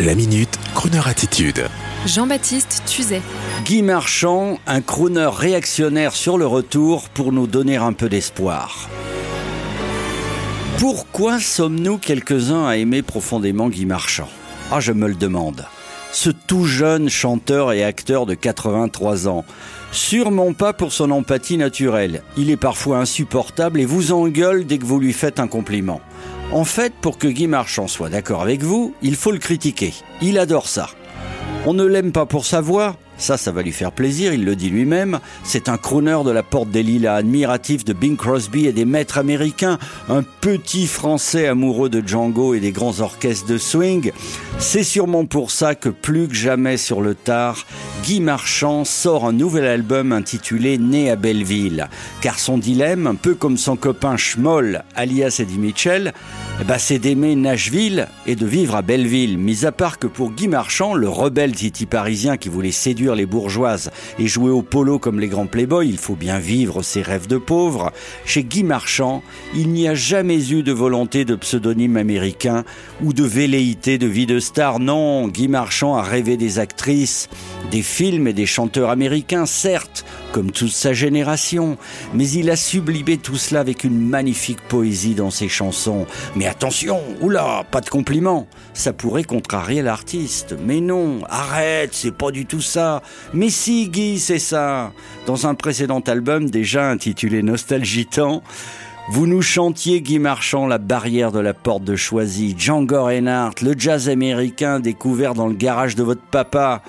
La minute, Kroneur attitude. Jean-Baptiste Tuzet. Guy Marchand, un crooner réactionnaire sur le retour pour nous donner un peu d'espoir. Pourquoi sommes-nous quelques-uns à aimer profondément Guy Marchand? Ah, je me le demande. Ce tout jeune chanteur et acteur de 83 ans. Sûrement pas pour son empathie naturelle. Il est parfois insupportable et vous engueule dès que vous lui faites un compliment. En fait, pour que Guy Marchand soit d'accord avec vous, il faut le critiquer. Il adore ça. On ne l'aime pas pour sa voix, ça, ça va lui faire plaisir, il le dit lui-même. C'est un crooner de la Porte des Lilas, admiratif de Bing Crosby et des maîtres américains, un petit français amoureux de Django et des grands orchestres de swing. C'est sûrement pour ça que plus que jamais sur le tard, Guy Marchand sort un nouvel album intitulé Né à Belleville. Car son dilemme, un peu comme son copain Schmoll, alias Eddie Mitchell, ben, c'est d'aimer Nashville et de vivre à Belleville. Mis à part que pour Guy Marchand, le rebelle titi parisien qui voulait séduire les bourgeoises et jouer au polo comme les grands playboys, il faut bien vivre ses rêves de pauvre. Chez Guy Marchand, il n'y a jamais eu de volonté de pseudonyme américain ou de velléité de vie de star. Non, Guy Marchand a rêvé des actrices, des films et des chanteurs américains, certes, comme toute sa génération, mais il a sublimé tout cela avec une magnifique poésie dans ses chansons. Mais attention, oula, pas de compliments, ça pourrait contrarier l'artiste. Mais non, arrête, c'est pas du tout ça. Mais si, Guy, c'est ça. Dans un précédent album déjà intitulé Nostalgitant, vous nous chantiez, Guy Marchand, la barrière de la porte de Choisy, Django Reinhardt, le jazz américain découvert dans le garage de votre papa.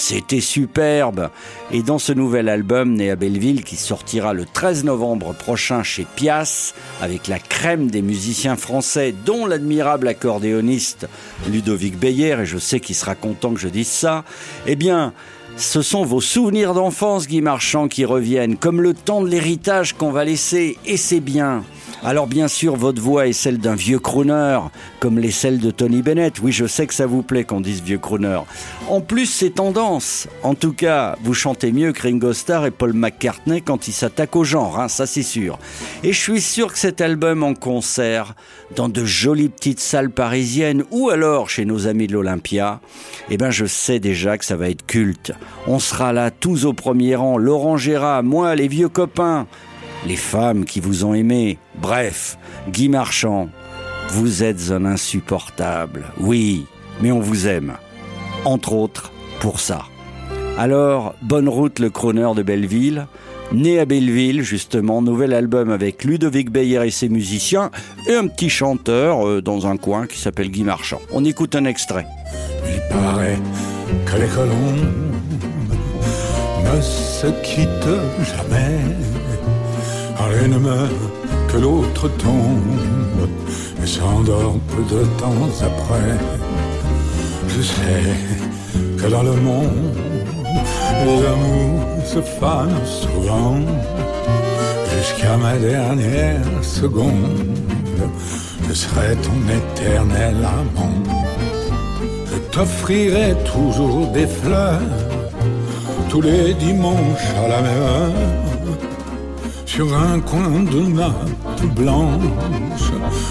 C'était superbe. Et dans ce nouvel album, né à Belleville, qui sortira le 13 novembre prochain chez Pias, avec la crème des musiciens français, dont l'admirable accordéoniste Ludovic Beyer, et je sais qu'il sera content que je dise ça, eh bien, ce sont vos souvenirs d'enfance, Guy Marchand, qui reviennent, comme le temps de l'héritage qu'on va laisser, et c'est bien. Alors bien sûr, votre voix est celle d'un vieux crooner, comme les celles de Tony Bennett. Oui, je sais que ça vous plaît qu'on dise vieux crooner. En plus, c'est tendance. En tout cas, vous chantez mieux que Ringo Starr et Paul McCartney quand ils s'attaquent au genre, hein, ça c'est sûr. Et je suis sûr que cet album en concert, dans de jolies petites salles parisiennes, ou alors chez nos amis de l'Olympia, eh ben je sais déjà que ça va être culte. On sera là tous au premier rang, Laurent Gérard, moi, les vieux copains les femmes qui vous ont aimé, bref, Guy Marchand, vous êtes un insupportable, oui, mais on vous aime, entre autres pour ça. Alors, bonne route le crooner de Belleville, né à Belleville justement, nouvel album avec Ludovic Beyer et ses musiciens, et un petit chanteur euh, dans un coin qui s'appelle Guy Marchand. On écoute un extrait. Il paraît que les colombes ne se quittent jamais L'une meurt que l'autre tombe et s'endort peu de temps après. Je sais que dans le monde, les amours se fanent souvent jusqu'à ma dernière seconde. Je serai ton éternel amant. Je t'offrirai toujours des fleurs tous les dimanches à la même heure sur un coin de nappe blanche,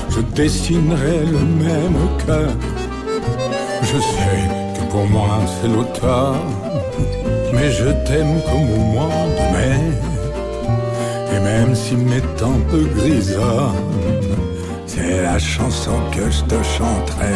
je dessinerai le même cœur. Je sais que pour moi c'est l'automne, mais je t'aime comme au mois de mai. Et même si mes temps peu grisonnent, c'est la chanson que je te chanterai.